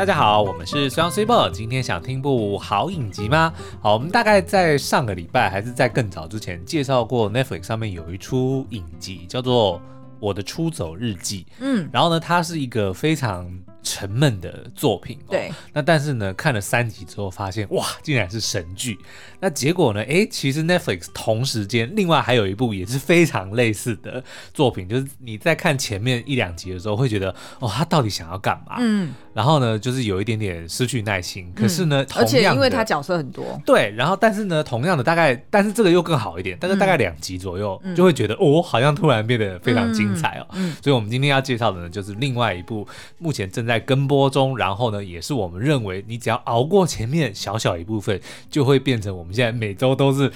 大家好，我们是双 super，今天想听部好影集吗？好，我们大概在上个礼拜还是在更早之前介绍过 Netflix 上面有一出影集叫做《我的出走日记》。嗯，然后呢，它是一个非常。沉闷的作品，哦，对。那但是呢，看了三集之后，发现哇，竟然是神剧。那结果呢？哎，其实 Netflix 同时间另外还有一部也是非常类似的作品，就是你在看前面一两集的时候，会觉得哦，他到底想要干嘛？嗯。然后呢，就是有一点点失去耐心。可是呢，而且因为他角色很多，对。然后，但是呢，同样的大概，但是这个又更好一点，但是大概两集左右，就会觉得哦，好像突然变得非常精彩哦。嗯。所以我们今天要介绍的呢，就是另外一部目前正在跟播中，然后呢，也是我们认为你只要熬过前面小小一部分，就会变成我们现在每周都是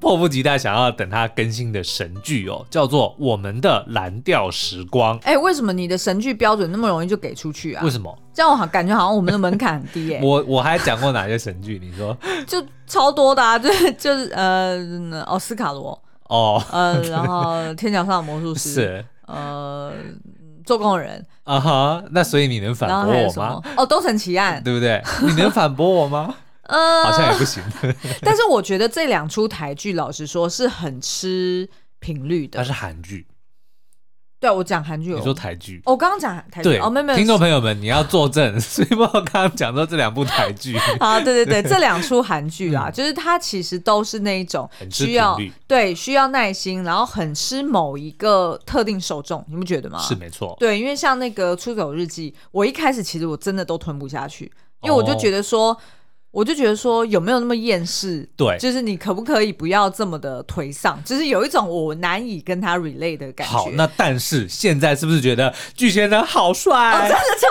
迫不及待想要等它更新的神剧哦，叫做《我们的蓝调时光》。哎，为什么你的神剧标准那么容易就给出去啊？为什么？这样我好感觉好像我们的门槛很低哎。我我还讲过哪些神剧？你说？就超多的啊，就就是呃，奥斯卡罗哦，呃，然后天桥上的魔术师 是呃。做工的人啊哈，那所以你能反驳我吗？哦，都城奇案，对不对？你能反驳我吗？呃，好像也不行。但是我觉得这两出台剧，老实说是很吃频率的。它是韩剧。对，我讲韩剧，你说台剧，我刚刚讲台剧，哦，没有没有，听众朋友们，你要作证，所以我刚刚讲到这两部台剧。啊，对对对，这两出韩剧啦，就是它其实都是那一种需要对需要耐心，然后很吃某一个特定受众，你不觉得吗？是没错，对，因为像那个《出走日记》，我一开始其实我真的都吞不下去，因为我就觉得说。我就觉得说有没有那么厌世？对，就是你可不可以不要这么的颓丧？就是有一种我难以跟他 relate 的感觉。好，那但是现在是不是觉得巨先生好帅？哦，真的超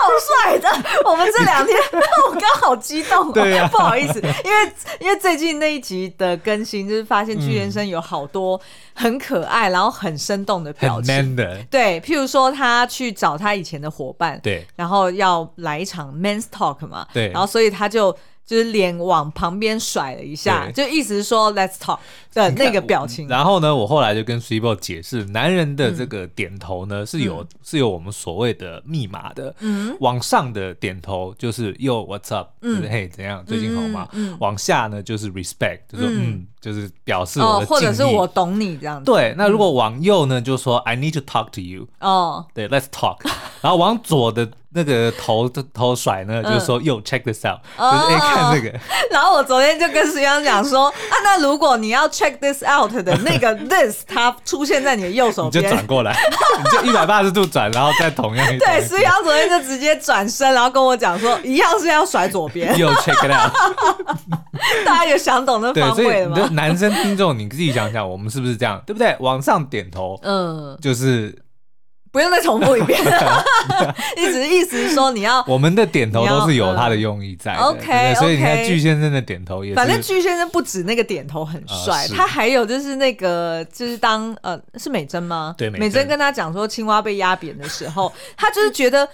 帅的！我们这两天，我刚好激动，对呀，不好意思，因为因为最近那一集的更新，就是发现巨先生有好多很可爱，然后很生动的表情。Man 的，对，譬如说他去找他以前的伙伴，对，然后要来一场 men's talk 嘛，对，然后所以他就。就是脸往旁边甩了一下，就意思是说 “Let's talk” 的那个表情。然后呢，我后来就跟 s i b o 解释，男人的这个点头呢是有是有我们所谓的密码的。嗯，往上的点头就是 “Yo, what's up？” 就是嘿怎样，最近好吗？往下呢就是 “Respect”，就是嗯，就是表示我或者是我懂你这样子。对，那如果往右呢，就说 “I need to talk to you”。哦，对，“Let's talk”。然后往左的。那个头的头甩呢，就是说又 check this out，就是哎看这个。然后我昨天就跟石阳讲说，啊，那如果你要 check this out 的那个 this，它出现在你的右手边，你就转过来，你就一百八十度转，然后再同样一。对，石阳昨天就直接转身，然后跟我讲说，一样是要甩左边。又 check it out，大家有想懂那方位了吗？男生听众，你自己想想，我们是不是这样，对不对？往上点头，嗯，就是。不用再重复一遍，意思意思是说你要我们的点头都是有他的用意在的，OK，所以你看巨先生的点头也是，反正巨先生不止那个点头很帅，他还有就是那个就是当呃是美珍吗？对，美珍跟他讲说青蛙被压扁的时候，他就是觉得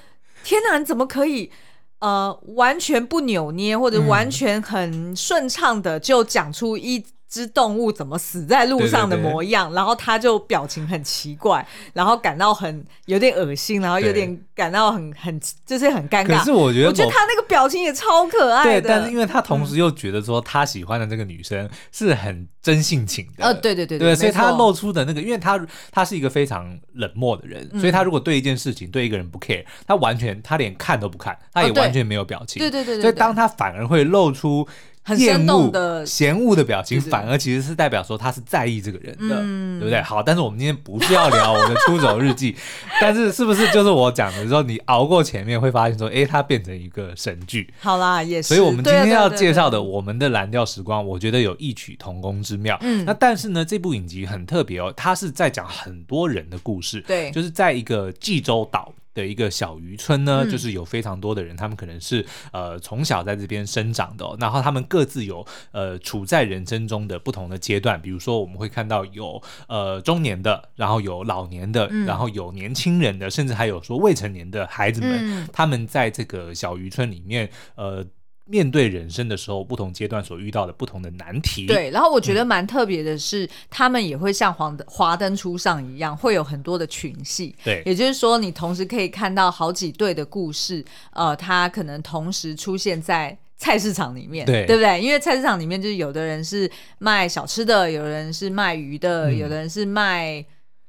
天哪，你怎么可以呃完全不扭捏或者完全很顺畅的就讲出一。只动物怎么死在路上的模样，对对对，然后他就表情很奇怪，然后感到很有点恶心，然后有点感到很很就是很尴尬。可是我觉得，我觉得他那个表情也超可爱的。对，但是因为他同时又觉得说他喜欢的这个女生是很真性情的。呃，对对对对，所以他露出的那个，因为他他是一个非常冷漠的人，所以他如果对一件事情对一个人不 care，他完全他连看都不看，他也完全没有表情。对对对对。所以当他反而会露出。很生动的嫌恶的表情，反而其实是代表说他是在意这个人的，对不对？好，但是我们今天不是要聊我的出走日记，但是是不是就是我讲的时候，你熬过前面会发现说，哎，它变成一个神剧。好啦，也是。所以我们今天要介绍的我们的蓝调时光，我觉得有异曲同工之妙。嗯，那但是呢，这部影集很特别哦，它是在讲很多人的故事，对，就是在一个济州岛。的一个小渔村呢，就是有非常多的人，他们可能是呃从小在这边生长的，然后他们各自有呃处在人生中的不同的阶段，比如说我们会看到有呃中年的，然后有老年的，然后有年轻人的，甚至还有说未成年的孩子们，他们在这个小渔村里面呃。面对人生的时候，不同阶段所遇到的不同的难题。对，然后我觉得蛮特别的是，嗯、他们也会像黄灯华灯初上一样，会有很多的群戏。对，也就是说，你同时可以看到好几对的故事，呃，他可能同时出现在菜市场里面，对，对不对？因为菜市场里面就是有的人是卖小吃的，有人是卖鱼的，嗯、有的人是卖。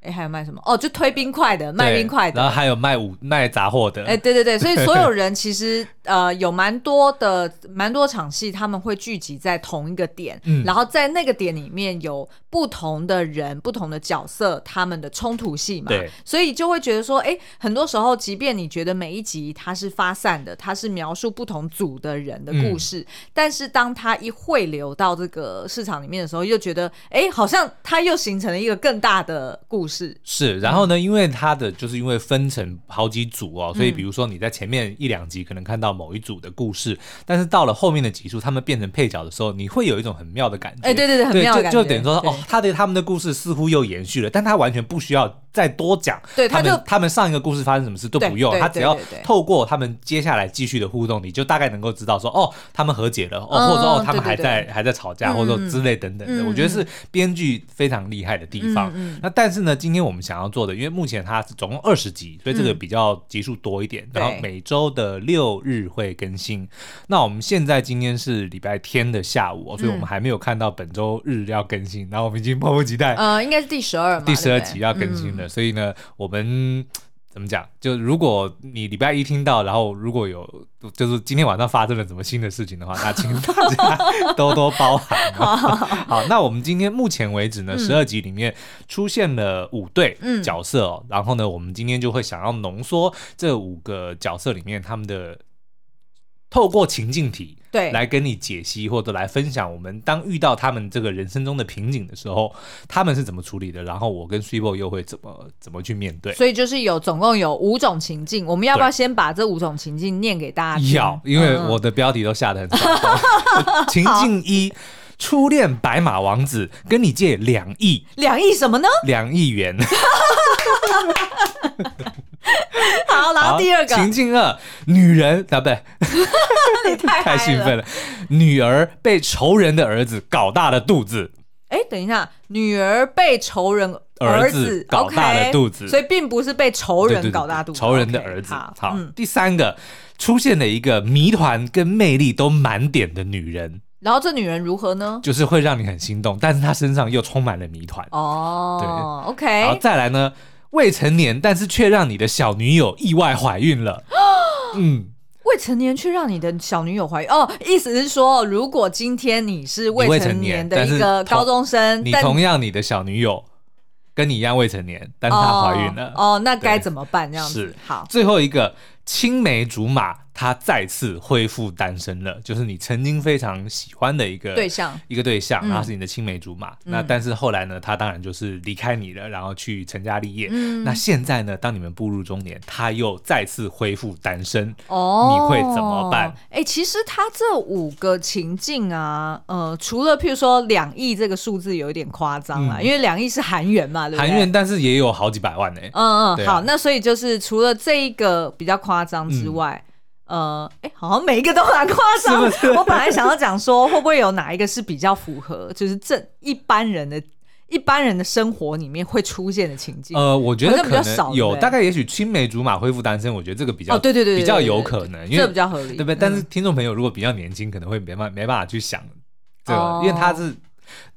哎，还有卖什么？哦，就推冰块的，卖冰块的，然后还有卖五卖杂货的。哎，对对对，所以所有 人其实呃有蛮多的蛮多场戏，他们会聚集在同一个点，嗯，然后在那个点里面有不同的人、不同的角色，他们的冲突戏嘛，对，所以就会觉得说，哎，很多时候，即便你觉得每一集它是发散的，它是描述不同组的人的故事，嗯，但是当它一汇流到这个市场里面的时候，又觉得，哎，好像它又形成了一个更大的故事。是是，然后呢，因为它的就是因为分成好几组哦，所以比如说你在前面一两集可能看到某一组的故事，但是到了后面的集数，他们变成配角的时候，你会有一种很妙的感觉。哎，对对对，很妙的感觉。就就等于说，哦，他对他们的故事似乎又延续了，但他完全不需要再多讲。对，他们他们上一个故事发生什么事都不用，他只要透过他们接下来继续的互动，你就大概能够知道说，哦，他们和解了，哦，或者说哦，他们还在还在吵架，或者说之类等等的。我觉得是编剧非常厉害的地方。那但是呢，今天我们想要做的，因为目前它是总共二十集，所以这个比较集数多一点。嗯、然后每周的六日会更新。那我们现在今天是礼拜天的下午，哦，所以我们还没有看到本周日要更新。嗯、然后我们已经迫不及待，呃，应该是第十二，第十二集要更新了。嗯、所以呢，我们。怎么讲？就如果你礼拜一听到，然后如果有就是今天晚上发生了什么新的事情的话，那请 大家多多包涵。好，那我们今天目前为止呢，十二、嗯、集里面出现了五对角色哦，嗯、然后呢，我们今天就会想要浓缩这五个角色里面他们的。透过情境题，对，来跟你解析或者来分享，我们当遇到他们这个人生中的瓶颈的时候，他们是怎么处理的？然后我跟 Super 又会怎么怎么去面对？所以就是有总共有五种情境，我们要不要先把这五种情境念给大家听？要，因为我的标题都下得很早。嗯、情境一：初恋白马王子跟你借两亿，两亿什么呢？两亿元。好，然后第二个情境二，女人啊，不对，你太 太兴奋了。女儿被仇人的儿子搞大了肚子。哎，等一下，女儿被仇人儿子搞大了肚子，所以并不是被仇人搞大肚子，仇人的儿子。好，第三个出现了一个谜团跟魅力都满点的女人，然后这女人如何呢？就是会让你很心动，但是她身上又充满了谜团。哦，对，OK，然后再来呢？未成年，但是却让你的小女友意外怀孕了。嗯，未成年却让你的小女友怀孕哦，意思是说，如果今天你是未成年的一个高中生，你同样你的小女友跟你一样未成年，但是她怀孕了，哦，那该怎么办？这样子是好。最后一个青梅竹马。他再次恢复单身了，就是你曾经非常喜欢的一个对象，一个对象，然后是你的青梅竹马。嗯、那但是后来呢，他当然就是离开你了，然后去成家立业。嗯、那现在呢，当你们步入中年，他又再次恢复单身，哦，你会怎么办？哎、欸，其实他这五个情境啊，呃，除了譬如说两亿这个数字有一点夸张啦，嗯、因为两亿是韩元嘛，对不对？韩元，但是也有好几百万呢、欸。嗯嗯，啊、好，那所以就是除了这一个比较夸张之外。嗯呃，哎，好像每一个都蛮夸张。是是 我本来想要讲说，会不会有哪一个是比较符合，就是正一般人的、一般人的生活里面会出现的情境？呃，我觉得可能有大概也许青梅竹马恢复单身，我觉得这个比较，哦，对对对，比较有可能，因为这比较合理，对不对？但是听众朋友如果比较年轻，可能会没办没办法去想这个，因为他是。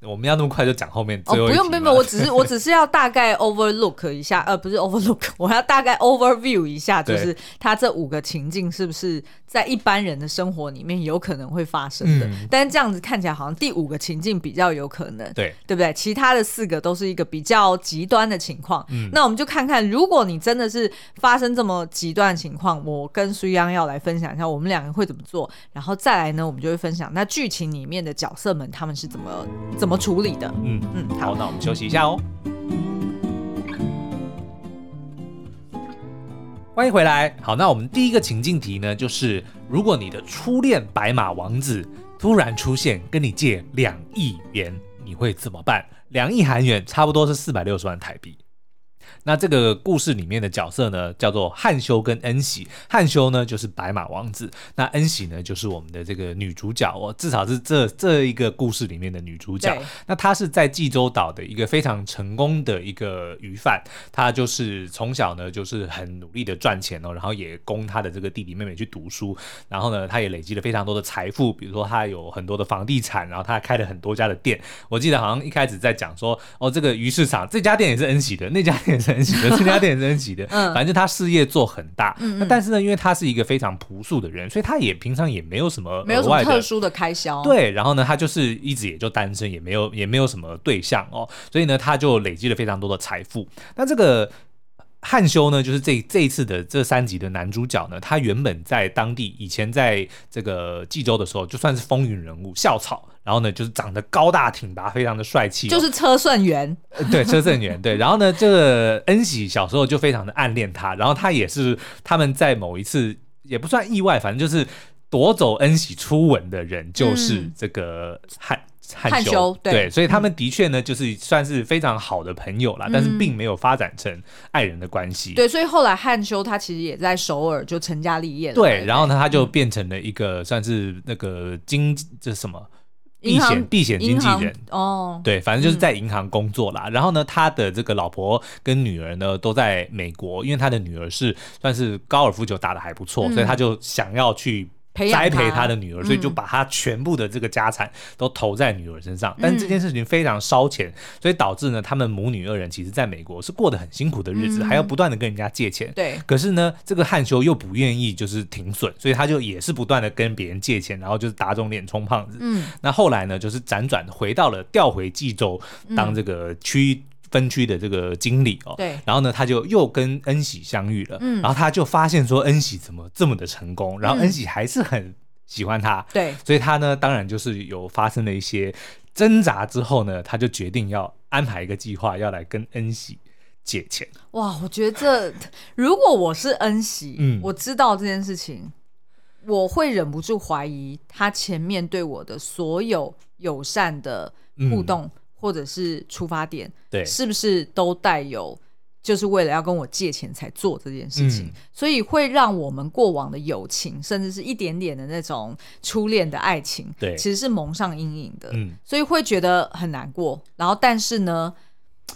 我们要那么快就讲后面？哦，不用不用，我只是 我只是要大概 overlook 一下，呃，不是 overlook，我要大概 overview 一下，就是他这五个情境是不是在一般人的生活里面有可能会发生的？嗯、但是这样子看起来好像第五个情境比较有可能，对对不对？其他的四个都是一个比较极端的情况。嗯，那我们就看看，如果你真的是发生这么极端的情况，我跟苏央要来分享一下，我们两个会怎么做，然后再来呢，我们就会分享那剧情里面的角色们他们是怎么怎么。怎么处理的？嗯嗯，好，那我们休息一下哦。欢迎回来。好，那我们第一个情境题呢，就是如果你的初恋白马王子突然出现，跟你借两亿元，你会怎么办？两亿韩元差不多是四百六十万台币。那这个故事里面的角色呢，叫做汉修跟恩喜。汉修呢就是白马王子，那恩喜呢就是我们的这个女主角哦，至少是这这一个故事里面的女主角。那她是在济州岛的一个非常成功的一个鱼贩，她就是从小呢就是很努力的赚钱哦，然后也供她的这个弟弟妹妹去读书，然后呢她也累积了非常多的财富，比如说她有很多的房地产，然后她开了很多家的店。我记得好像一开始在讲说，哦，这个鱼市场这家店也是恩喜的，那家店也是恩喜的，这家店也是恩喜的，嗯，反正他事业做很大。嗯，但是呢，因为他是一个非常朴素的人，所以他也平常也没有什么没有什么特殊的开销。对，然后呢，他就是一直也就单身，也没有也没有什么对象哦，所以呢，他就累积了非常多的财富。那这个。汉修呢，就是这这一次的这三集的男主角呢，他原本在当地以前在这个济州的时候，就算是风云人物，校草，然后呢，就是长得高大挺拔，非常的帅气，哦，就是车胜元，对，车顺元，对，然后呢，这个恩喜小时候就非常的暗恋他，然后他也是他们在某一次也不算意外，反正就是夺走恩喜初吻的人，就是这个汉。嗯汉修对，对，所以他们的确呢，就是算是非常好的朋友啦，嗯、但是并没有发展成爱人的关系。对，所以后来汉修他其实也在首尔就成家立业了。对，然后呢，他就变成了一个算是那个经这什么避险避险经纪人哦。对，反正就是在银行工作啦。嗯、然后呢，他的这个老婆跟女儿呢都在美国，因为他的女儿是算是高尔夫球打得还不错，嗯、所以他就想要去。栽培他的女儿，所以就把他全部的这个家产都投在女儿身上。嗯、但是这件事情非常烧钱，所以导致呢，他们母女二人其实在美国是过得很辛苦的日子，嗯、还要不断的跟人家借钱。对。可是呢，这个汉修又不愿意就是停损，所以他就也是不断的跟别人借钱，然后就是打肿脸充胖子。嗯。那后来呢，就是辗转回到了调回济州当这个区。分区的这个经理哦，对，然后呢，他就又跟恩喜相遇了，嗯，然后他就发现说恩喜怎么这么的成功，然后恩喜还是很喜欢他，对，所以他呢，当然就是有发生了一些挣扎之后呢，他就决定要安排一个计划，要来跟恩喜借钱。哇，我觉得这如果我是恩喜，嗯，我知道这件事情，我会忍不住怀疑他前面对我的所有友善的互动。嗯或者是出发点，对，是不是都带有就是为了要跟我借钱才做这件事情？嗯、所以会让我们过往的友情，甚至是一点点的那种初恋的爱情，对，其实是蒙上阴影的。嗯，所以会觉得很难过。然后，但是呢，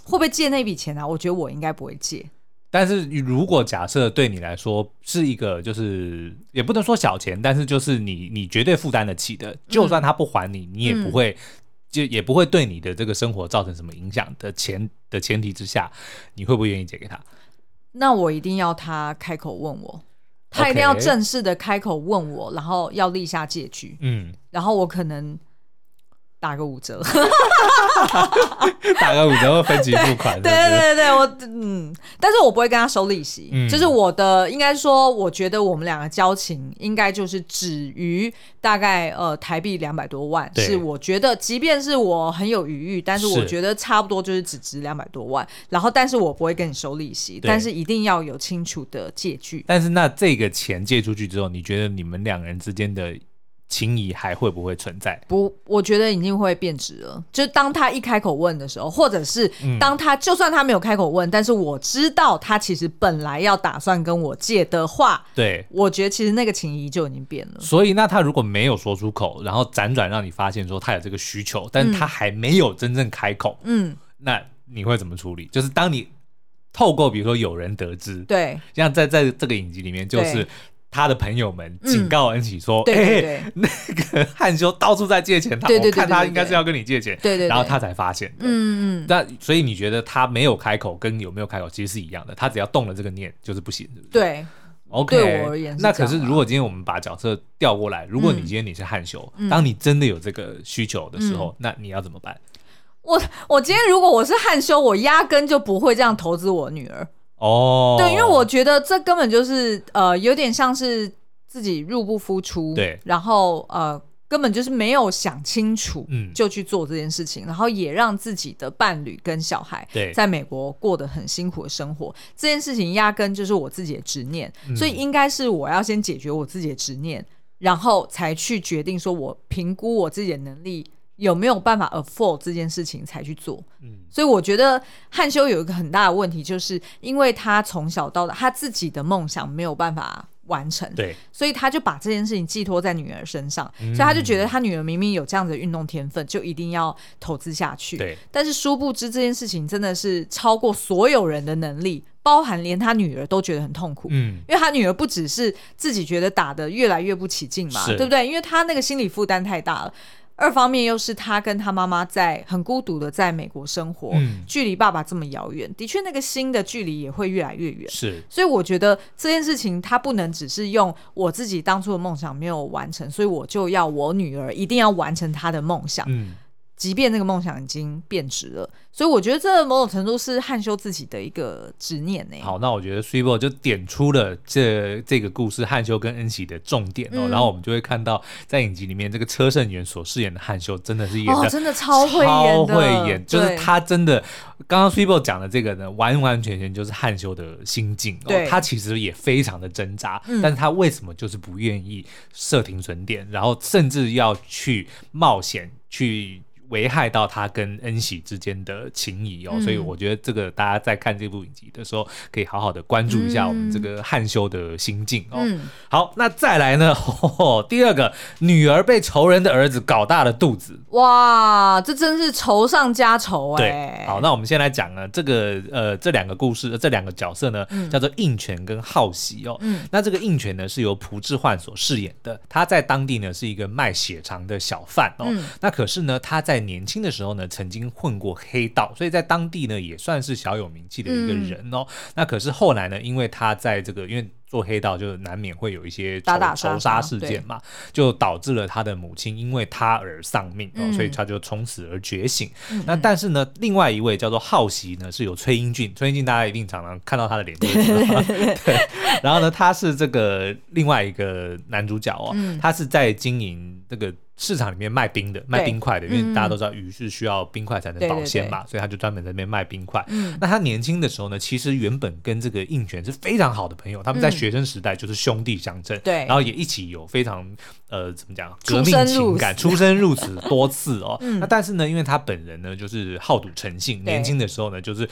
会不会借那笔钱呢、啊？我觉得我应该不会借。但是如果假设对你来说是一个，就是也不能说小钱，但是就是你你绝对负担得起的，就算他不还你，嗯、你也不会。就也不会对你的这个生活造成什么影响的前的前提之下，你会不会愿意借给他？那我一定要他开口问我，他一定要正式的开口问我.然后要立下借据。嗯，然后我可能。打个五折，打个五折会分期付款。对对对对，我嗯，但是我不会跟他收利息。嗯，就是我的应该说，我觉得我们两个交情应该就是止于大概呃台币两百多万。是我觉得，即便是我很有余裕，但是我觉得差不多就是只值两百多万。然后，但是我不会跟你收利息，但是一定要有清楚的借据。但是那这个钱借出去之后，你觉得你们两人之间的？情谊还会不会存在？不，我觉得已经会变质了。就是当他一开口问的时候，或者是当他、嗯、就算他没有开口问，但是我知道他其实本来要打算跟我借的话，对，我觉得其实那个情谊就已经变了。所以，那他如果没有说出口，然后辗转让你发现说他有这个需求，但是他还没有真正开口，嗯，那你会怎么处理？就是当你透过比如说有人得知，对，像在在这个影集里面就是。他的朋友们警告恩喜说：“哎，那个汉修到处在借钱，他我看他应该是要跟你借钱。”对对，然后他才发现。嗯嗯。那所以你觉得他没有开口跟有没有开口其实是一样的？他只要动了这个念就是不行，对不对？对。OK。对我而言，那可是如果今天我们把角色调过来，如果你今天你是汉修，当你真的有这个需求的时候，那你要怎么办？我我今天如果我是汉修，我压根就不会这样投资我女儿。哦，对，因为我觉得这根本就是呃，有点像是自己入不敷出，对，然后呃，根本就是没有想清楚，嗯，就去做这件事情，嗯、然后也让自己的伴侣跟小孩在美国过得很辛苦的生活，对这件事情压根就是我自己的执念，嗯、所以应该是我要先解决我自己的执念，然后才去决定说我评估我自己的能力。有没有办法 afford 这件事情才去做。嗯，所以我觉得汉修有一个很大的问题，就是因为他从小到大他自己的梦想没有办法完成，对，所以他就把这件事情寄托在女儿身上，嗯、所以他就觉得他女儿明明有这样子的运动天分，就一定要投资下去。对，但是殊不知这件事情真的是超过所有人的能力，包含连他女儿都觉得很痛苦。嗯，因为他女儿不只是自己觉得打得越来越不起劲嘛，对不对？因为他那个心理负担太大了。二方面又是他跟他妈妈在很孤独的在美国生活，嗯、距离爸爸这么遥远，的确那个心的距离也会越来越远。是，所以我觉得这件事情他不能只是用我自己当初的梦想没有完成，所以我就要我女儿一定要完成她的梦想。嗯。即便那个梦想已经变质了，所以我觉得这某种程度是汉修自己的一个执念呢。好，那我觉得 Sweetbo 就点出了这这个故事汉修跟恩喜的重点哦，嗯、然后我们就会看到在影集里面这个车胜元所饰演的汉修真的是演的、哦、真的超会演，超会演，就是他真的刚刚 Sweetbo 讲的这个呢，完完全全就是汉修的心境哦，他其实也非常的挣扎，嗯、但是他为什么就是不愿意设停损点，然后甚至要去冒险去。危害到他跟恩喜之间的情谊哦，嗯、所以我觉得这个大家在看这部影集的时候，可以好好的关注一下我们这个汉修的心境哦。嗯、好，那再来呢？哦、第二个，女儿被仇人的儿子搞大了肚子，哇，这真是仇上加仇哎、欸。对，好，那我们先来讲呢，这个呃，这两个故事，这两个角色呢，嗯、叫做应权跟浩喜哦。嗯，那这个应权呢是由朴智焕所饰演的，他在当地呢是一个卖血肠的小贩哦。嗯、那可是呢，他在年轻的时候呢，曾经混过黑道，所以在当地呢也算是小有名气的一个人哦。嗯、那可是后来呢，因为他在这个因为。做黑道就难免会有一些仇仇杀事件嘛，就导致了他的母亲因为他而丧命哦，所以他就从此而觉醒。那但是呢，另外一位叫做浩喜呢，是有崔英俊，崔英俊大家一定常常看到他的脸，对。然后呢，他是这个另外一个男主角哦，他是在经营这个。市场里面卖冰的，卖冰块的，因为大家都知道鱼是需要冰块才能保鲜嘛，所以他就专门在那边卖冰块。那他年轻的时候呢，其实原本跟这个应泉是非常好的朋友，他们在学生时代就是兄弟相称，对，然后也一起有非常呃怎么讲革命情感，出生入死多次哦。那但是呢，因为他本人呢就是好赌成性，年轻的时候呢就是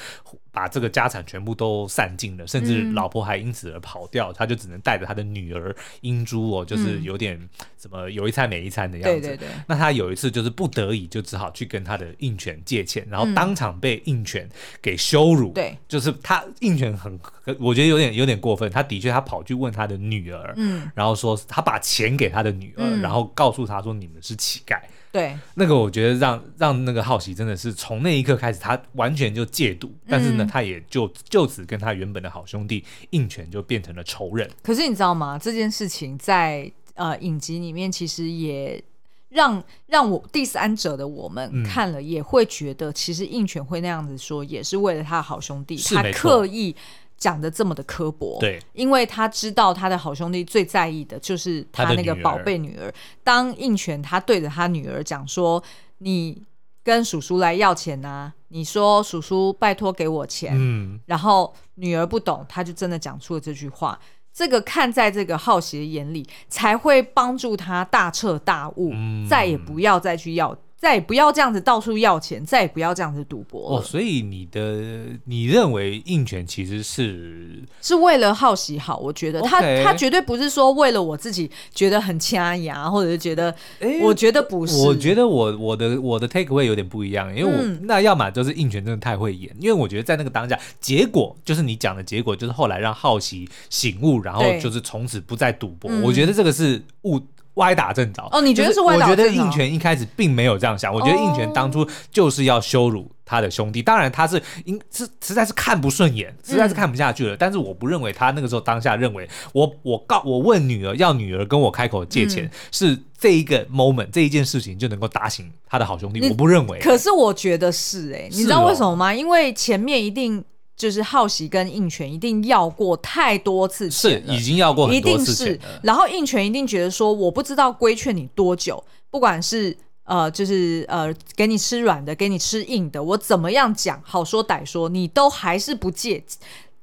把这个家产全部都散尽了，甚至老婆还因此而跑掉，他就只能带着他的女儿英珠哦，就是有点怎么有一餐没一餐的样子。对对对，那他有一次就是不得已，就只好去跟他的应权借钱，然后当场被应权给羞辱。对，就是他应权很，我觉得有点有点过分。他的确，他跑去问他的女儿，嗯，然后说他把钱给他的女儿，然后告诉他说你们是乞丐。对，那个我觉得让让那个好奇真的是从那一刻开始，他完全就戒赌，但是呢，他也就就此跟他原本的好兄弟应权就变成了仇人。可是你知道吗？这件事情在呃影集里面其实也。让让我第三者的我们看了也会觉得，其实应权会那样子说，也是为了他的好兄弟，他刻意讲的这么的刻薄，对，因为他知道他的好兄弟最在意的就是他那个宝贝女儿。当应权他对着他女儿讲说：“你跟叔叔来要钱啊，你说叔叔拜托给我钱。”嗯，然后女儿不懂，他就真的讲出了这句话。这个看在这个浩喜的眼里，才会帮助他大彻大悟，嗯、再也不要再去要。再也不要这样子到处要钱，再也不要这样子赌博哦。所以你的你认为应权其实是是为了好喜好？我觉得他他绝对不是说为了我自己觉得很掐牙，或者是觉得，欸、我觉得不是。我觉得我我的我的 take away 有点不一样，因为我、嗯、那要么就是应权真的太会演，因为我觉得在那个当下，结果就是你讲的结果，就是后来让好奇醒悟，然后就是从此不再赌博。对我觉得这个是误。歪打正着哦，你觉得是歪打正着？我觉得应权一开始并没有这样想，我觉得应权当初就是要羞辱他的兄弟，当然他是因是实在是看不顺眼，实在是看不下去了。但是我不认为他那个时候当下认为我我告我问女儿要女儿跟我开口借钱是这一个 moment 这一件事情就能够打醒他的好兄弟，我不认为。可是我觉得是哎，你知道为什么吗？因为前面一定。就是好奇跟应权一定要过太多次钱是已经要过很多次钱了，一定是。然后应权一定觉得说，我不知道规劝你多久，不管是呃，就是呃，给你吃软的，给你吃硬的，我怎么样讲，好说歹说，你都还是不借。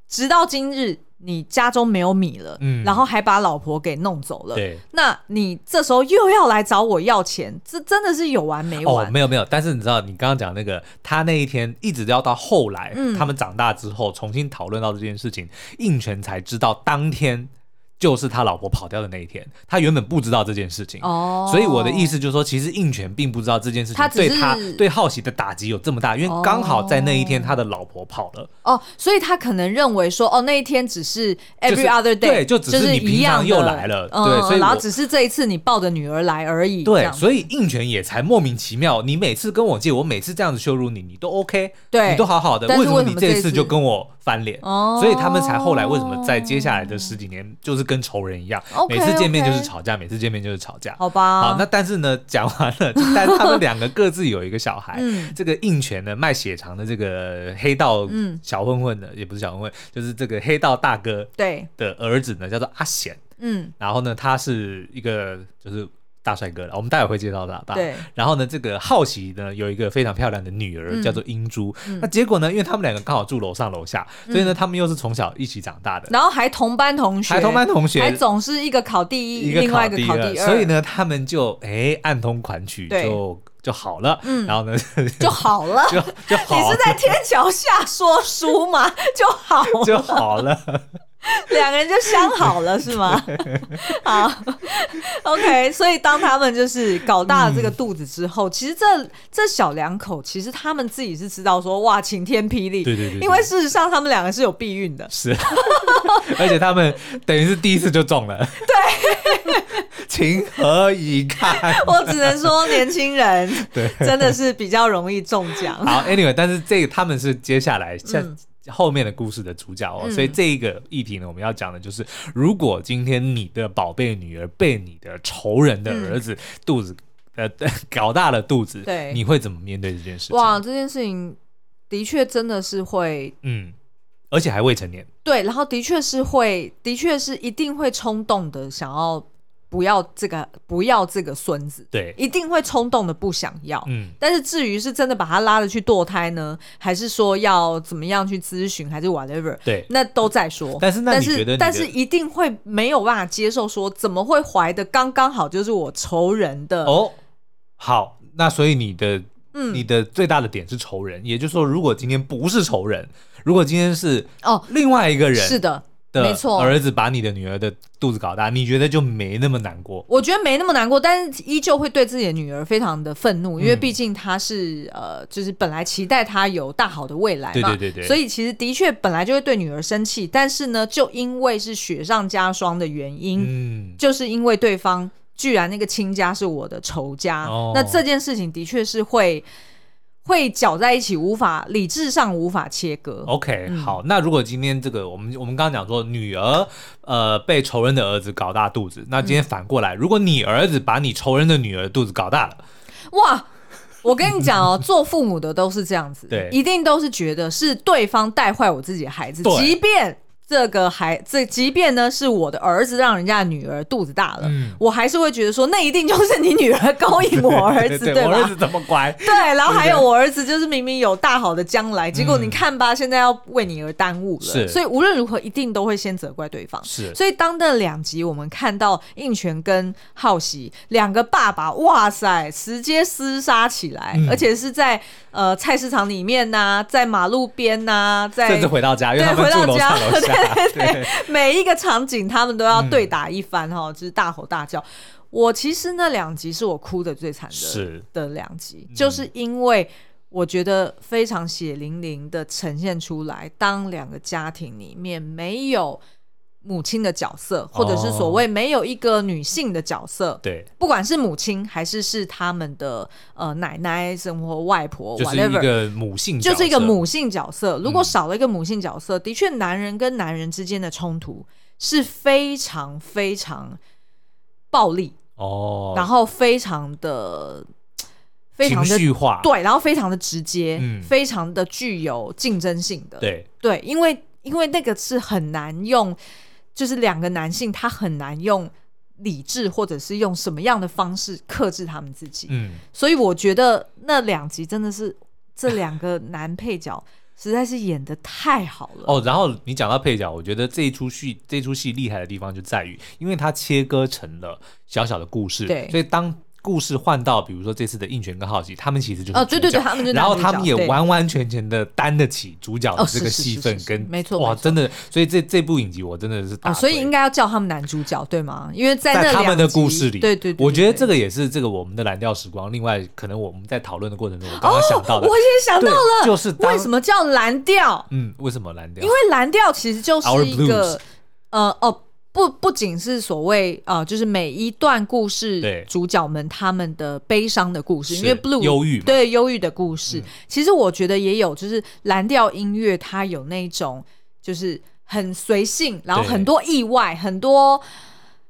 直到今日，你家中没有米了，嗯，然后还把老婆给弄走了，对，那你这时候又要来找我要钱，这真的是有完没完？哦，没有没有，但是你知道，你刚刚讲那个，他那一天一直要到后来，嗯，他们长大之后重新讨论到这件事情，应权才知道当天。就是他老婆跑掉的那一天，他原本不知道这件事情，哦，所以我的意思就是说，其实应权并不知道这件事情对他对好奇的打击有这么大，因为刚好在那一天他的老婆跑了，哦，所以他可能认为说，哦，那一天只是 every other day，对，就只是你平常又来了，对，所以然后只是这一次你抱着女儿来而已，对，所以应权也才莫名其妙，你每次跟我借，我每次这样子羞辱你，你都 OK，对，你都好好的，为什么你这次就跟我翻脸？哦，所以他们才后来为什么在接下来的十几年就是跟仇人一样。Okay, 每次见面就是吵架.每次见面就是吵架。好吧。好，那但是呢，讲完了，但他们两个各自有一个小孩。嗯。这个应权呢，卖血肠的这个黑道小混混的，嗯、也不是小混混，就是这个黑道大哥。对。的儿子呢，叫做阿贤。嗯。然后呢，他是一个就是。大帅哥了，我们待会会介绍他。对，然后呢，这个好奇呢有一个非常漂亮的女儿，嗯、叫做英珠、嗯。那结果呢，因为他们两个刚好住楼上楼下、嗯，所以呢，他们又是从小一起长大的，然后还同班同学，还同班同学，还总是一个考第一，一个另外一个考第二，所以呢，他们就哎暗通款曲就，就就好了。嗯，然后呢 就好了，就就好了。你是在天桥下说书吗？就好了，就好了。两个人就相好了是吗？好，OK。所以当他们就是搞大了这个肚子之后，嗯、其实这这小两口其实他们自己是知道说哇晴天霹雳，对对对，因为事实上他们两个是有避孕的，是，而且他们等于是第一次就中了，对，情何以堪？我只能说年轻人 对真的是比较容易中奖。好，Anyway，但是这个他们是接下来像。嗯后面的故事的主角哦，所以这一个议题呢，我们要讲的就是，如果今天你的宝贝女儿被你的仇人的儿子肚子呃搞大了肚子，对，你会怎么面对这件事情？哇，这件事情的确真的是会，嗯，而且还未成年，对，然后的确是会，的确是一定会冲动的想要。不要这个，不要这个孙子，对，一定会冲动的不想要。嗯，但是至于是真的把他拉着去堕胎呢，还是说要怎么样去咨询，还是 whatever，对，那都在说。但是那你觉得你，但是但是一定会没有办法接受，说怎么会怀的刚刚好就是我仇人的哦。好，那所以你的，嗯，你的最大的点是仇人，也就是说，如果今天不是仇人，如果今天是哦另外一个人，是的。没错，儿子把你的女儿的肚子搞大，你觉得就没那么难过？我觉得没那么难过，但是依旧会对自己的女儿非常的愤怒，因为毕竟她是呃，就是本来期待她有大好的未来嘛，对对对对，所以其实的确本来就会对女儿生气，但是呢，就因为是雪上加霜的原因，嗯，就是因为对方居然那个亲家是我的仇家，哦，那这件事情的确是会。会搅在一起，无法理智上无法切割。OK，嗯，好，那如果今天这个我们我们刚刚讲说女儿呃被仇人的儿子搞大肚子，那今天反过来，嗯，如果你儿子把你仇人的女儿肚子搞大了，哇！我跟你讲哦，做父母的都是这样子，对，一定都是觉得是对方带坏我自己的孩子，即便。这个孩，这即便呢是我的儿子让人家的女儿肚子大了，嗯，我还是会觉得说，那一定就是你女儿勾引我儿子，对，对，对，对吧？我儿子这么乖，对，然后还有我儿子就是明明有大好的将来，结果你看吧，现在要为你而耽误了，是，所以无论如何一定都会先责怪对方，是。所以当那两集我们看到应权跟浩喜两个爸爸，哇塞，直接厮杀起来，嗯，而且是在呃菜市场里面呐，啊，在马路边呐，啊，在甚至回到家，因为他们住楼上楼下。对 对对，每一个场景他们都要对打一番哈、嗯，就是大吼大叫。我其实那两集是我哭的最惨的，是的两集、嗯，就是因为我觉得非常血淋淋的呈现出来，当两个家庭里面没有。母亲的角色，或者是所谓没有一个女性的角色，哦、对，不管是母亲还是是他们的呃奶奶、生活外婆，就是一个母性角色，就是一个母性角色。如果少了一个母性角色，嗯、的确，男人跟男人之间的冲突是非常非常暴力哦，然后非常的非常的对，然后非常的直接，嗯，非常的具有竞争性的，对。对，因为因为那个是很难用。就是两个男性，他很难用理智或者是用什么样的方式克制他们自己。嗯，所以我觉得那两集真的是这两个男配角实在是演的太好了哦。然后你讲到配角，我觉得这一出戏这一出戏厉害的地方就在于，因为它切割成了小小的故事，对，所以当。故事换到，比如说这次的应泉跟好奇，他们其实就是哦，对对对，他们就然后他们也完完全全的担得起主角的这个戏份，跟没错哇，真的，所以这这部影集我真的是打，所以应该要叫他们男主角对吗？因为在那他们的故事里，对对对，我觉得这个也是这个我们的蓝调时光。另外，可能我们在讨论的过程中，我刚刚想到的，我也想到了，就是为什么叫蓝调？嗯，为什么蓝调？因为蓝调其实就是一个呃哦。不不仅是所谓呃，就是每一段故事主角们他们的悲伤的故事，因为 blue 忧郁对忧郁的故事，嗯，其实我觉得也有，就是蓝调音乐它有那种就是很随性，然后很多意外，很多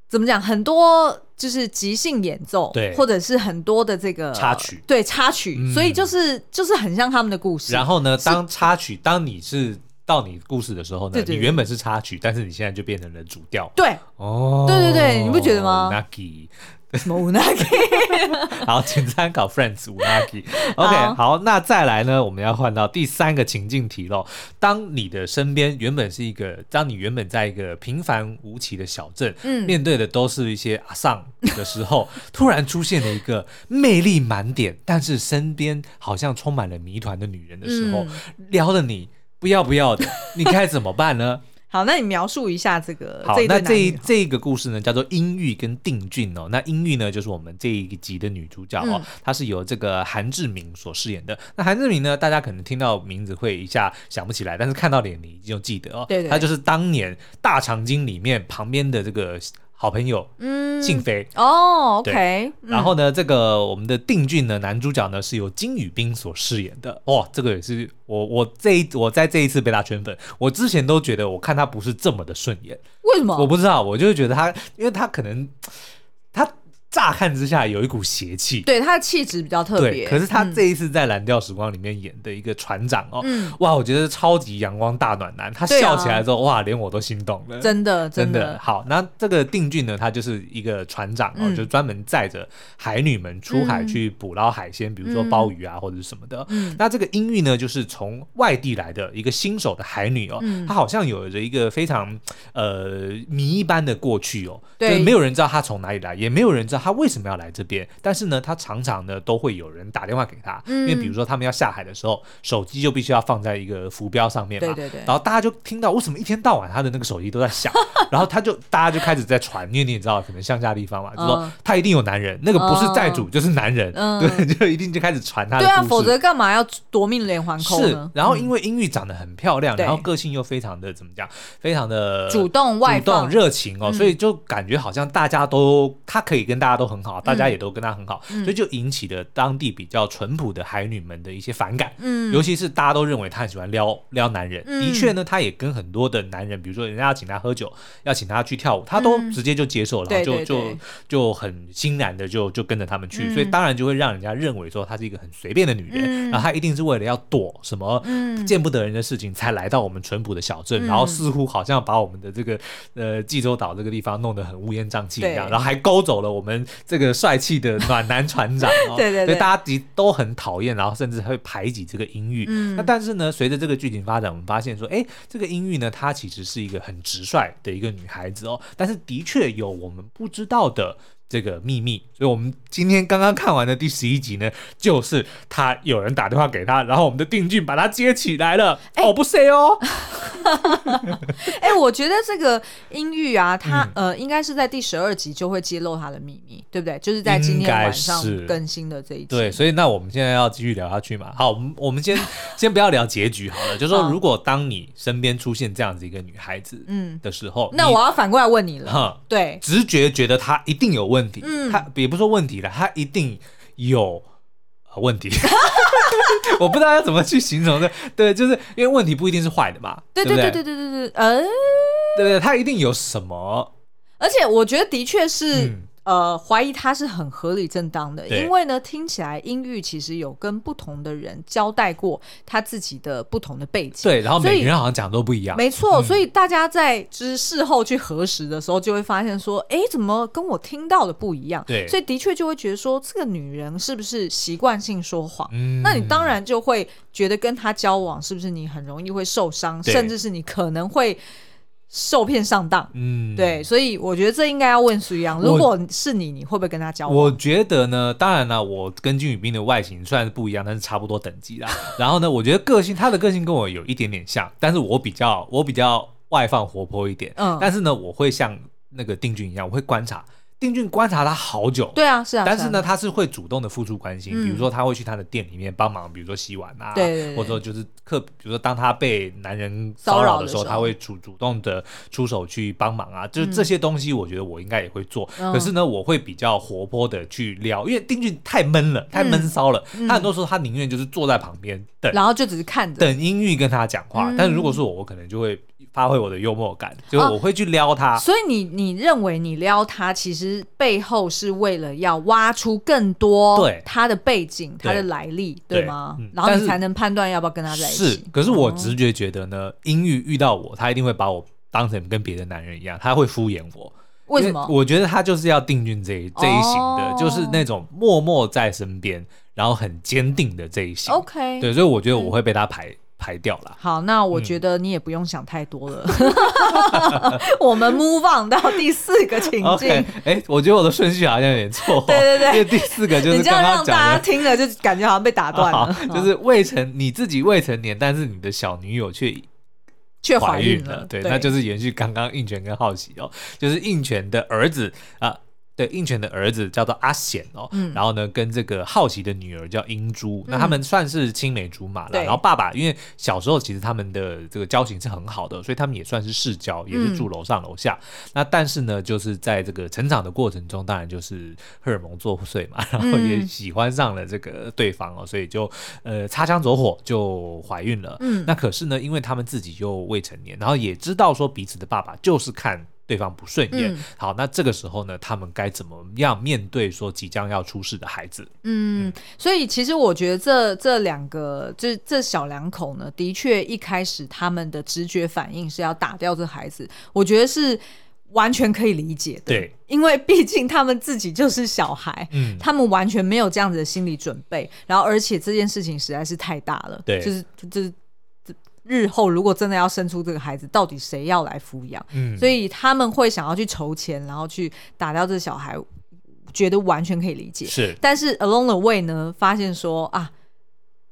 怎么讲，很多就是即兴演奏，对，或者是很多的这个插曲，对插曲，嗯，所以就是就是很像他们的故事。然后呢，当插曲，当你是。到你故事的时候呢，对对对，你原本是插曲，但是你现在就变成了主调。对，哦，对对对，你不觉得吗？Unagi，什么 Unagi？好，请参考 Friends Unagi。OK，好，好，那再来呢？我们要换到第三个情境题喽。当你的身边原本是一个，当你原本在一个平凡无奇的小镇，嗯，面对的都是一些阿丧的时候，突然出现了一个魅力满点，但是身边好像充满了谜团的女人的时候，嗯、撩了你。不要不要的，你该怎么办呢？好，那你描述一下这个。好，这那这一这个故事呢，叫做音域跟定俊哦。那音域呢，就是我们这一集的女主角哦，她、嗯、是由这个韩志明所饰演的。那韩志明呢，大家可能听到名字会一下想不起来，但是看到脸你已经记得哦。对，对，他就是当年大长今里面旁边的这个。好朋友，嗯，静妃。哦，OK，然后呢，嗯、这个我们的定俊呢，男主角呢是由金宇彬所饰演的，哇，这个也是我我这一我在这一次被他圈粉，我之前都觉得我看他不是这么的顺眼，为什么？我不知道，我就是觉得他，因为他可能他。乍看之下有一股邪气，对，他的气质比较特别。可是他这一次在《蓝调时光》里面演的一个船长哦，嗯、哇，我觉得超级阳光大暖男。他笑起来之后，啊、哇，连我都心动了。真的，真的。好，那这个定俊呢，他就是一个船长哦，嗯、就专门载着海女们出海去捕捞海鲜，嗯、比如说鲍鱼啊或者是什么的。嗯、那这个音域呢，就是从外地来的一个新手的海女哦，她、嗯、好像有着一个非常呃谜一般的过去哦，对，就是没有人知道她从哪里来，也没有人知道她为什么要来。这边，但是呢，他常常呢都会有人打电话给他，嗯、因为比如说他们要下海的时候，手机就必须要放在一个浮标上面嘛。对对对。然后大家就听到为什么一天到晚他的那个手机都在响，然后他就大家就开始在传，因为你也知道，可能乡下地方嘛，就说他一定有男人，那个不是债主就是男人，嗯、对，就一定就开始传他的。对啊，否则干嘛要夺命连环扣呢？是。然后因为英玉长得很漂亮，嗯、然后个性又非常的怎么讲，非常的主动外动、热情哦，嗯、所以就感觉好像大家都他可以跟大家都很好，大家也都跟他很好。所以就引起了当地比较淳朴的海女们的一些反感，嗯，尤其是大家都认为他很喜欢撩撩男人，的确呢，他也跟很多的男人，比如说人家要请他喝酒，要请他去跳舞，他都直接就接受了，就就就很欣然的就就跟着他们去，所以当然就会让人家认为说她是一个很随便的女人，然后她一定是为了要躲什么见不得人的事情才来到我们淳朴的小镇，然后似乎好像把我们的这个呃济州岛这个地方弄得很乌烟瘴气一样，然后还勾走了我们这个帅气的暖男。船长哦，对对对，所以大家都很讨厌，然后甚至会排挤这个音域。嗯，那但是呢，随着这个剧情发展，我们发现说，哎，这个音域呢，她其实是一个很直率的一个女孩子哦，但是的确有我们不知道的。这个秘密，所以我们今天刚刚看完的第十一集呢，就是他有人打电话给他，然后我们的定俊把他接起来了。欸、哦，不是哦。哎、欸，我觉得这个音域啊，他、嗯、呃，应该是在第十二集就会揭露他的秘密，对不对？就是在今天晚上更新的这一集。对，所以那我们现在要继续聊下去嘛？好，我们我们先 先不要聊结局好了，就是说，如果当你身边出现这样子一个女孩子，嗯的时候，嗯、那我要反过来问你了。哈，对，直觉觉得她一定有问。问题，嗯，他也不说问题了，他一定有问题，我不知道要怎么去形容的，对，就是因为问题不一定是坏的嘛，对对对？对对对对，呃，对对，他一定有什么，而且我觉得的确是，嗯、呃，怀疑他是很合理正当的，因为呢，听起来英玉其实有跟不同的人交代过他自己的不同的背景，对，然后每个人好像讲都不一样，没错，所以大家在就是事后去核实的时候，就会发现说，哎，怎么跟我听到的不一样？对，所以的确就会觉得说，这个女人是不是习惯性说谎？嗯，那你当然就会觉得跟她交往是不是你很容易会受伤，甚至是你可能会。受骗上当，嗯，对，所以我觉得这应该要问苏阳，如果是你，你会不会跟他交往？我觉得呢，当然了，我跟金宇彬的外形虽然是不一样，但是差不多等级啦。然后呢，我觉得个性，他的个性跟我有一点点像，但是我比较我比较外放活泼一点，嗯，但是呢，我会像那个丁俊一样，我会观察。丁俊观察他好久，对啊，是啊，但是呢，他是会主动的付出关心，比如说他会去他的店里面帮忙，比如说洗碗啊，对，或者说就是客，比如说当他被男人骚扰的时候，他会主主动的出手去帮忙啊，就是这些东西，我觉得我应该也会做。可是呢，我会比较活泼的去撩，因为丁俊太闷了，太闷骚了，他很多时候他宁愿就是坐在旁边等，然后就只是看着等音域跟他讲话。但是如果是我，我可能就会。发挥我的幽默感，就是我会去撩他。哦，所以你你认为你撩他，其实背后是为了要挖出更多对他的背景、他的来历，对吗？对，然后你才能判断要不要跟他在一起。是，可是我直觉觉得呢，音域遇到我，他一定会把我当成跟别的男人一样，他会敷衍我。为什么？我觉得他就是要定俊这一这一型的，哦，就是那种默默在身边，然后很坚定的这一型。OK，对，所以我觉得我会被他排。排掉了。好，那我觉得你也不用想太多了。嗯、我们 move on 到第四个情境。哎、okay, 欸，我觉得我的顺序好像有点错。对对对，因为第四个就是这样让大家听了就感觉好像被打断了。就是未成你自己未成年，但是你的小女友却却怀孕了。对，对那就是延续刚刚应权跟好奇哦，就是应权的儿子啊。对，应泉的儿子叫做阿显哦，嗯、然后呢，跟这个好奇的女儿叫英珠，嗯、那他们算是青梅竹马了。对然后爸爸因为小时候其实他们的这个交情是很好的，所以他们也算是世交，也是住楼上楼下。嗯、那但是呢，就是在这个成长的过程中，当然就是荷尔蒙作祟嘛，然后也喜欢上了这个对方哦，所以就呃擦枪走火就怀孕了。嗯，那可是呢，因为他们自己又未成年，然后也知道说彼此的爸爸就是看。对方不顺眼，嗯、好，那这个时候呢，他们该怎么样面对说即将要出世的孩子？嗯，嗯，所以其实我觉得这这两个，这这小两口呢，的确一开始他们的直觉反应是要打掉这孩子，我觉得是完全可以理解的。对，因为毕竟他们自己就是小孩，嗯，他们完全没有这样子的心理准备，然后而且这件事情实在是太大了，对，就是就是。日后如果真的要生出这个孩子，到底谁要来抚养？嗯，所以他们会想要去筹钱，然后去打掉这小孩，觉得完全可以理解。是，但是 along the way 呢，发现说啊，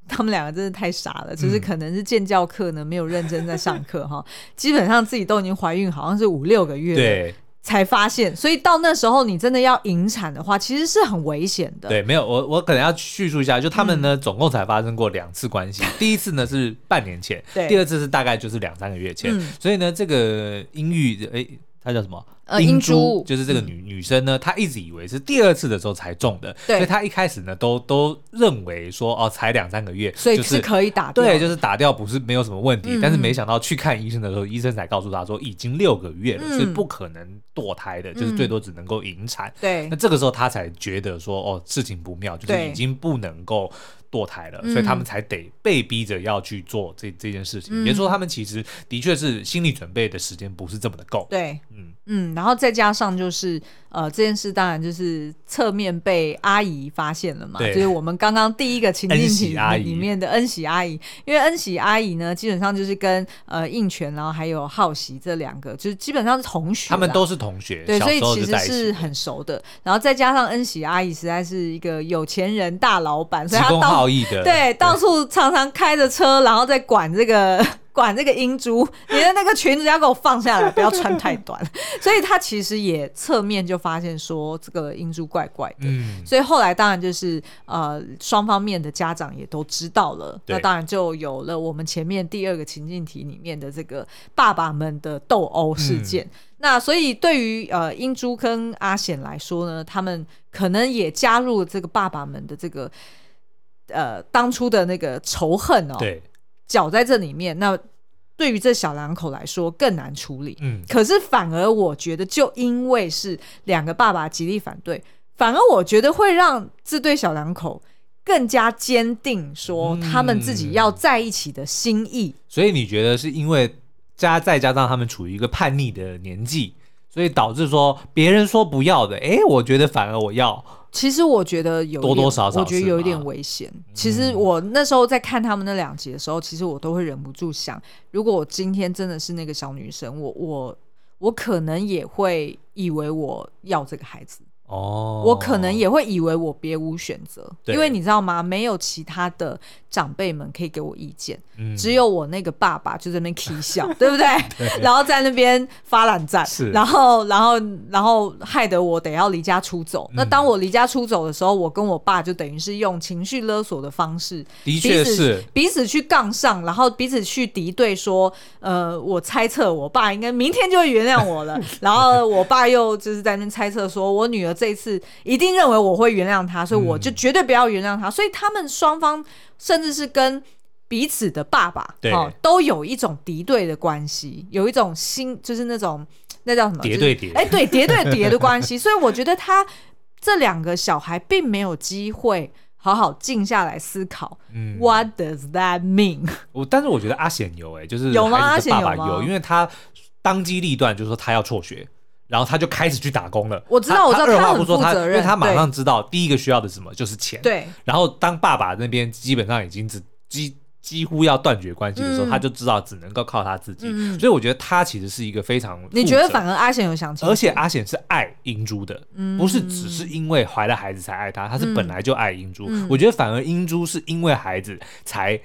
他们两个真的太傻了，就是可能是建教课呢没有认真在上课哈，基本上自己都已经怀孕，好像是五六个月了。对。才发现，所以到那时候你真的要引产的话，其实是很危险的。对，没有我我可能要叙述一下，就他们呢、嗯、总共才发生过两次关系，第一次呢是半年前，对第二次是大概就是两三个月前，嗯、所以呢这个英玉哎。她叫什么？呃，英珠就是这个女女生呢，她一直以为是第二次的时候才中的，所以她一开始呢都都认为说哦，才两三个月，所以是可以打掉，对，就是打掉不是没有什么问题。但是没想到去看医生的时候，医生才告诉她说已经六个月了，所以不可能堕胎的，就是最多只能够引产。对，那这个时候她才觉得说哦，事情不妙，就是已经不能够。堕胎了，所以他们才得被逼着要去做这这件事情。也就是说，他们其实的确是心理准备的时间不是这么的够。对，嗯嗯，然后再加上就是。呃，这件事当然就是侧面被阿姨发现了嘛，对就是我们刚刚第一个情境题里面的恩喜阿姨，因为恩喜阿姨呢，基本上就是跟呃应泉，然后还有浩喜这两个，就是基本上是同学，他们都是同学，对，所以其实是很熟的。然后再加上恩喜阿姨实在是一个有钱人大老板，所以他到对，对到处常常开着车，然后再管这个。管这个英珠，你的那个裙子要给我放下来，不要穿太短。所以他其实也侧面就发现说这个英珠怪怪的。嗯，所以后来当然就是呃双方面的家长也都知道了，那当然就有了我们前面第二个情境题里面的这个爸爸们的斗殴事件。嗯、那所以对于呃英珠跟阿显来说呢，他们可能也加入了这个爸爸们的这个呃当初的那个仇恨哦。对。搅在这里面，那对于这小两口来说更难处理。嗯，可是反而我觉得，就因为是两个爸爸极力反对，反而我觉得会让这对小两口更加坚定，说他们自己要在一起的心意。嗯，所以你觉得是因为加再加上他们处于一个叛逆的年纪，所以导致说别人说不要的，哎，我觉得反而我要。其实我觉得有多多少少，我觉得有一点危险。其实我那时候在看他们那两集的时候，其实我都会忍不住想，如果我今天真的是那个小女生，我我我可能也会以为我要这个孩子。哦，我可能也会以为我别无选择，因为你知道吗？没有其他的长辈们可以给我意见，嗯、只有我那个爸爸就在那边起笑，对不对？对，然后在那边发烂渣，是，然后，然后，然后害得我得要离家出走。嗯、那当我离家出走的时候，我跟我爸就等于是用情绪勒索的方式，的确是彼此去杠上，然后彼此去敌对，说，呃，我猜测我爸应该明天就会原谅我了，然后我爸又就是在那边猜测说我女儿。这一次一定认为我会原谅他，所以我就绝对不要原谅他。嗯、所以他们双方甚至是跟彼此的爸爸对、哦、都有一种敌对的关系，有一种心就是那种那叫什么叠对叠？哎，对，叠对叠的关系。所以我觉得他这两个小孩并没有机会好好静下来思考。嗯，What does that mean？我但是我觉得阿显有哎，就是有吗？阿显有？有，因为他当机立断，就是说他要辍学。然后他就开始去打工了。我知道，我知道，他二话不说，他因为他马上知道第一个需要的什么就是钱。对。然后当爸爸那边基本上已经只几几乎要断绝关系的时候，嗯、他就知道只能够靠他自己。嗯、所以我觉得他其实是一个非常……你觉得反而阿显有想清楚？而且阿显是爱英珠的，嗯、不是只是因为怀了孩子才爱他，他是本来就爱英珠。嗯、我觉得反而英珠是因为孩子才。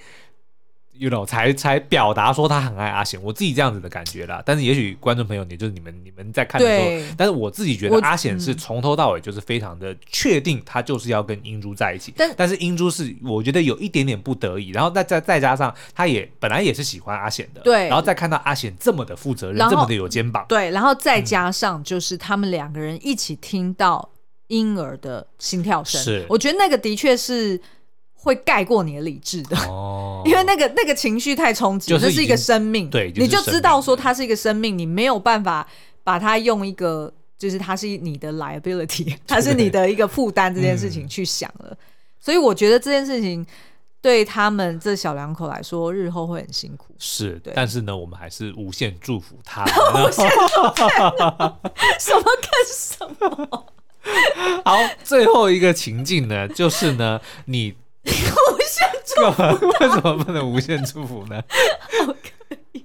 You know，才才表达说他很爱阿显，我自己这样子的感觉啦。但是也许观众朋友，也就是你们你们在看的时候，但是我自己觉得阿显是从头到尾就是非常的确定，他就是要跟英珠在一起。但但是英珠是我觉得有一点点不得已，然后再再再加上他也本来也是喜欢阿显的，对。然后再看到阿显这么的负责任，后这么的有肩膀，对。然后再加上就是他们两个人一起听到婴儿的心跳声，是。我觉得那个的确是。会盖过你的理智的，哦，因为那个那个情绪太冲击，这是一个生命，对，你就知道说它是一个生命，你没有办法把它用一个就是它是你的 liability，它是你的一个负担这件事情去想了，所以我觉得这件事情对他们这小两口来说，日后会很辛苦。是，对，但是呢，我们还是无限祝福他。无限祝福，什么跟什么？好，最后一个情境呢，就是呢，你。无限祝福，为什么不能无限祝福呢？好可以，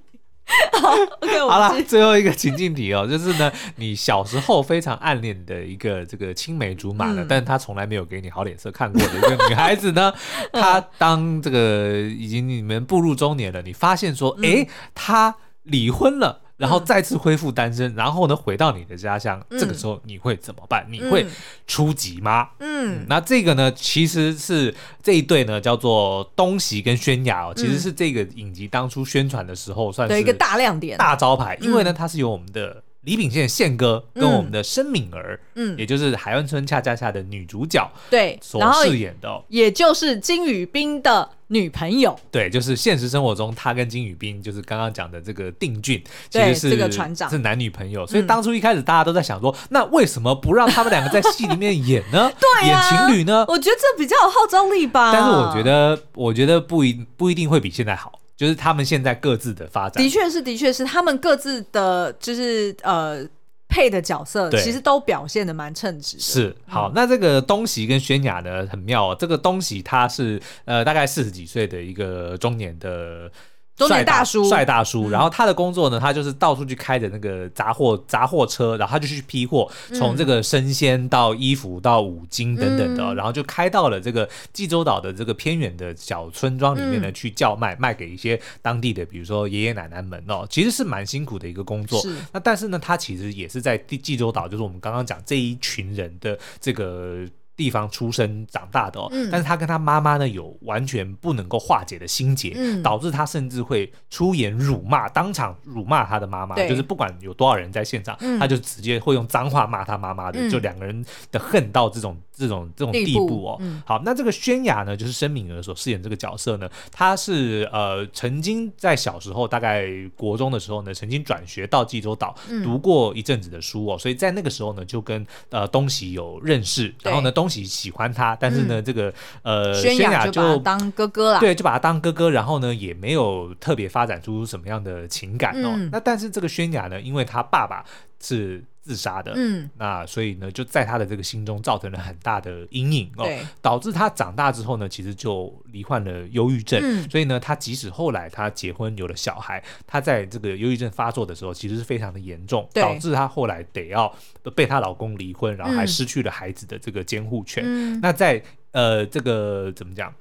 好，OK，好了，最后一个情境题哦，就是呢，你小时候非常暗恋的一个这个青梅竹马的，嗯、但是他从来没有给你好脸色看过的一个女孩子呢，她当这个已经你们步入中年了，你发现说，哎、嗯，她离婚了。然后再次恢复单身，嗯、然后呢，回到你的家乡，嗯、这个时候你会怎么办？你会出击吗？嗯，嗯，那这个呢，其实是这一对呢，叫做东锡跟宣雅哦，其实是这个影集当初宣传的时候算是一个大亮点、大招牌，因为呢，它是由我们的。李秉宪宪哥跟我们的申敏儿，嗯，也就是《海湾村恰恰恰》的女主角，对，所饰演的，也就是金宇彬的女朋友，对，就是现实生活中他跟金宇彬，就是刚刚讲的这个定俊，其实是这个船长，是男女朋友，所以当初一开始大家都在想说，那为什么不让他们两个在戏里面演呢？对，演情侣呢？我觉得这比较有号召力吧。但是我觉得，我觉得不一不一定会比现在好。就是他们现在各自的发展，的确是，的确是，他们各自的就是呃配的角色，其实都表现的蛮称职的。是好，那这个东喜跟宣雅呢，很妙哦。这个东喜他是呃大概四十几岁的一个中年的。帅大叔，帅大叔。然后他的工作呢，他就是到处去开着那个杂货杂货车，然后他就去批货，从这个生鲜到衣服到五金等等的，嗯、然后就开到了这个济州岛的这个偏远的小村庄里面呢，去叫卖，卖给一些当地的，比如说爷爷奶奶们哦，其实是蛮辛苦的一个工作。那但是呢，他其实也是在济州岛，就是我们刚刚讲这一群人的这个。地方出生长大的哦，嗯、但是他跟他妈妈呢有完全不能够化解的心结，嗯、导致他甚至会出言辱骂，当场辱骂他的妈妈，就是不管有多少人在现场，嗯、他就直接会用脏话骂他妈妈的，嗯、就两个人的恨到这种这种这种地步哦。嗯、好，那这个宣雅呢，就是申敏儿所饰演这个角色呢，她是呃曾经在小时候大概国中的时候呢，曾经转学到济州岛、嗯、读过一阵子的书哦，所以在那个时候呢，就跟呃东喜有认识，然后呢东。东喜喜欢他，但是呢，嗯、这个呃，轩雅就当哥哥了，对，就把他当哥哥，然后呢，也没有特别发展出什么样的情感哦。嗯、那但是这个轩雅呢，因为他爸爸是。自杀的，嗯，那所以呢，就在他的这个心中造成了很大的阴影哦，对。导致他长大之后呢，其实就罹患了忧郁症，嗯，所以呢，他即使后来他结婚有了小孩，他在这个忧郁症发作的时候，其实是非常的严重，对导致他后来得要被她老公离婚，然后还失去了孩子的这个监护权。嗯，那在呃这个怎么讲？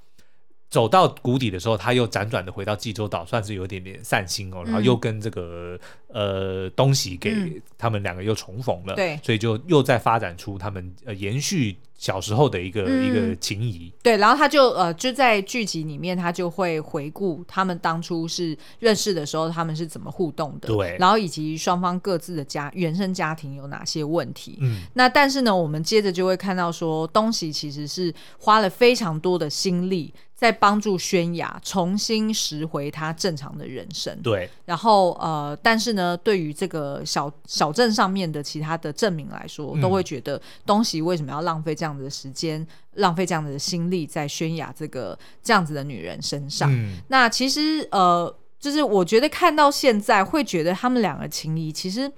走到谷底的时候，他又辗转的回到济州岛，算是有点点散心哦。嗯、然后又跟这个呃东西给他们两个又重逢了，对、嗯，所以就又再发展出他们呃延续小时候的一个、嗯、一个情谊。对，然后他就呃就在剧集里面，他就会回顾他们当初是认识的时候，他们是怎么互动的，对，然后以及双方各自的家原生家庭有哪些问题。嗯，那但是呢，我们接着就会看到说，东西其实是花了非常多的心力。在帮助宣雅重新拾回他正常的人生。对，然后呃，但是呢，对于这个小小镇上面的其他的镇民来说，嗯、都会觉得东西为什么要浪费这样子的时间，浪费这样子的心力在宣雅这个这样子的女人身上？嗯、那其实呃，就是我觉得看到现在会觉得他们两个情谊其实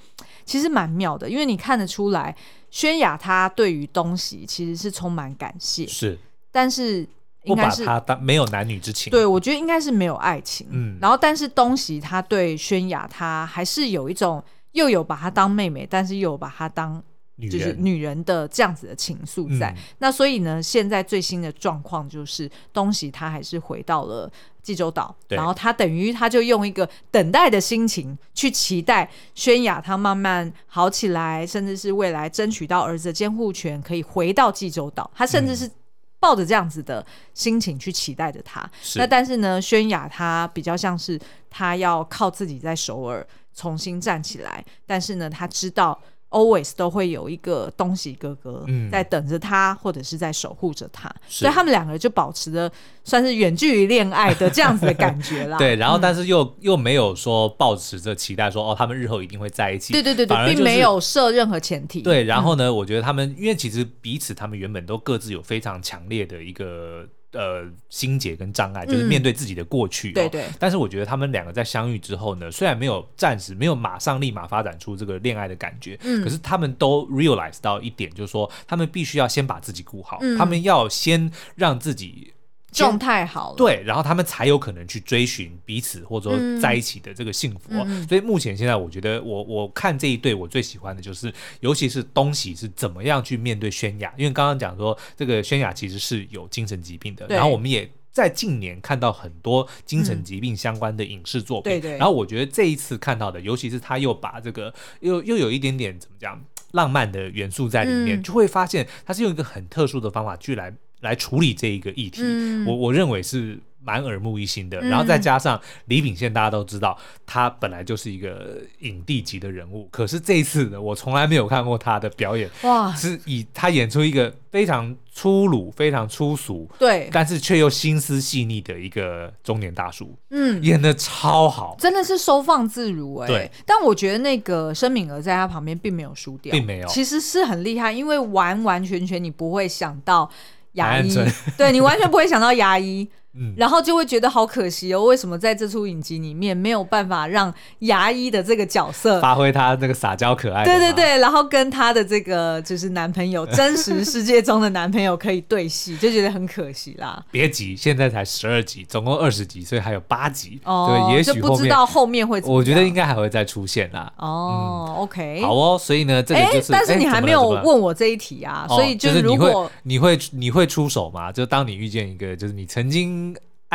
其实蛮妙的，因为你看得出来，宣雅她对于东西其实是充满感谢，是，但是。应该是不把他当没有男女之情，对，我觉得应该是没有爱情。嗯，然后但是东西他对宣雅，他还是有一种又有把她当妹妹，但是又有把她当就是女人的这样子的情愫在。嗯、那所以呢，现在最新的状况就是东西他还是回到了济州岛，然后他等于他就用一个等待的心情去期待宣雅他慢慢好起来，甚至是未来争取到儿子的监护权，可以回到济州岛。他甚至是、嗯。抱着这样子的心情去期待着他，是那但是呢，宣雅他比较像是他要靠自己在首尔重新站起来，但是呢，他知道。Always 都会有一个东喜哥哥在等着他，嗯、或者是在守护着他，是所以他们两个就保持着算是远距离恋爱的这样子的感觉啦。对，然后但是又、嗯、又没有说抱持着期待说哦，他们日后一定会在一起。对对对对，就是、并没有设任何前提。对，然后呢，嗯、我觉得他们因为其实彼此他们原本都各自有非常强烈的一个。呃，心结跟障碍就是面对自己的过去，哦嗯，对对。但是我觉得他们两个在相遇之后呢，虽然没有暂时没有马上立马发展出这个恋爱的感觉，嗯，可是他们都 realize 到一点，就是说他们必须要先把自己顾好，嗯，他们要先让自己。状态好了，对，然后他们才有可能去追寻彼此或者说在一起的这个幸福。嗯、所以目前现在，我觉得我我看这一对，我最喜欢的就是，尤其是东喜是怎么样去面对宣雅，因为刚刚讲说这个宣雅其实是有精神疾病的，然后我们也在近年看到很多精神疾病相关的影视作品，嗯、对对。然后我觉得这一次看到的，尤其是他又把这个又又有一点点怎么讲浪漫的元素在里面，嗯、就会发现他是用一个很特殊的方法去来。来处理这一个议题，嗯、我我认为是蛮耳目一新的。嗯、然后再加上李秉宪，大家都知道他本来就是一个影帝级的人物，可是这一次呢，我从来没有看过他的表演，哇，是以他演出一个非常粗鲁、非常粗俗，对，但是却又心思细腻的一个中年大叔，嗯，演的超好，真的是收放自如哎、欸。对，但我觉得那个申敏儿在他旁边并没有输掉，并没有，其实是很厉害，因为完完全全你不会想到。牙医，对，你完全不会想到牙医。嗯，然后就会觉得好可惜哦，为什么在这出影集里面没有办法让牙医的这个角色发挥他那个撒娇可爱？对对对，然后跟他的这个就是男朋友，真实世界中的男朋友可以对戏，就觉得很可惜啦。别急，现在才十二集，总共二十集，所以还有八集。哦，对，也许不知道后面会怎么样。我觉得应该还会再出现啦。哦，OK，好哦，所以呢，这个就是，但是你还没有问我这一题啊，所以就是如果你会你会出手吗？就当你遇见一个，就是你曾经。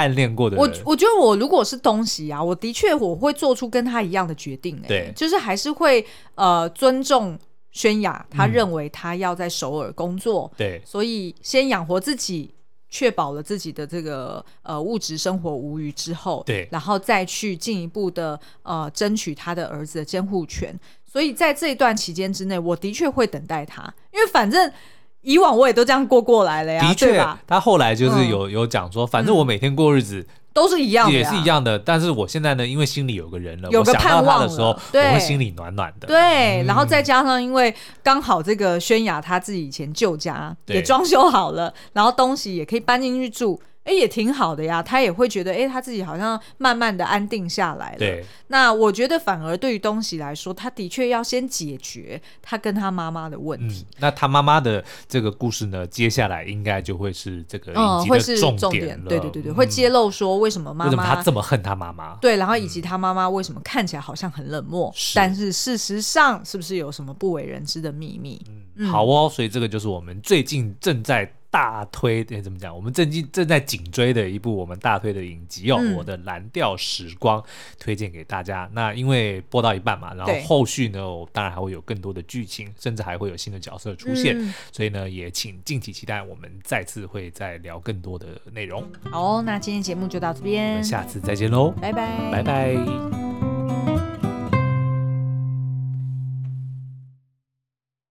暗恋过的人，我我觉得我如果是东西啊，我的确我会做出跟他一样的决定、对，就是还是会呃尊重宣雅，他认为他要在首尔工作，对，所以先养活自己，确保了自己的这个呃物质生活无虞之后，对，然后再去进一步的呃争取他的儿子的监护权。所以在这一段期间之内，我的确会等待他，因为反正。以往我也都这样过过来了呀，的确，他后来就是有、嗯、有讲说，反正我每天过日子、嗯、都是一样的，也是一样的。但是我现在呢，因为心里有个人了，有个盼望的时候，我会心里暖暖的。对，嗯、然后再加上因为刚好这个宣雅他自己以前旧家也装修好了，然后东西也可以搬进去住。哎，也挺好的呀，他也会觉得，哎，他自己好像慢慢的安定下来了。对，那我觉得反而对于东西来说，他的确要先解决他跟他妈妈的问题。嗯、那他妈妈的这个故事呢，接下来应该就会是这个嗯，会是重点。对对对对，嗯、会揭露说为什么妈妈为什么他这么恨他妈妈？对，然后以及他妈妈为什么看起来好像很冷漠，是但是事实上是不是有什么不为人知的秘密？嗯，好哦，所以这个就是我们最近正在。大推，哎，怎么讲？我们正正在紧追的一部我们大推的影集哦，嗯、我的蓝调时光推荐给大家。那因为播到一半嘛，然后后续呢，当然还会有更多的剧情，甚至还会有新的角色出现，嗯、所以呢，也请敬请期待，我们再次会再聊更多的内容。好，那今天节目就到这边，我们下次再见喽，拜拜，拜拜。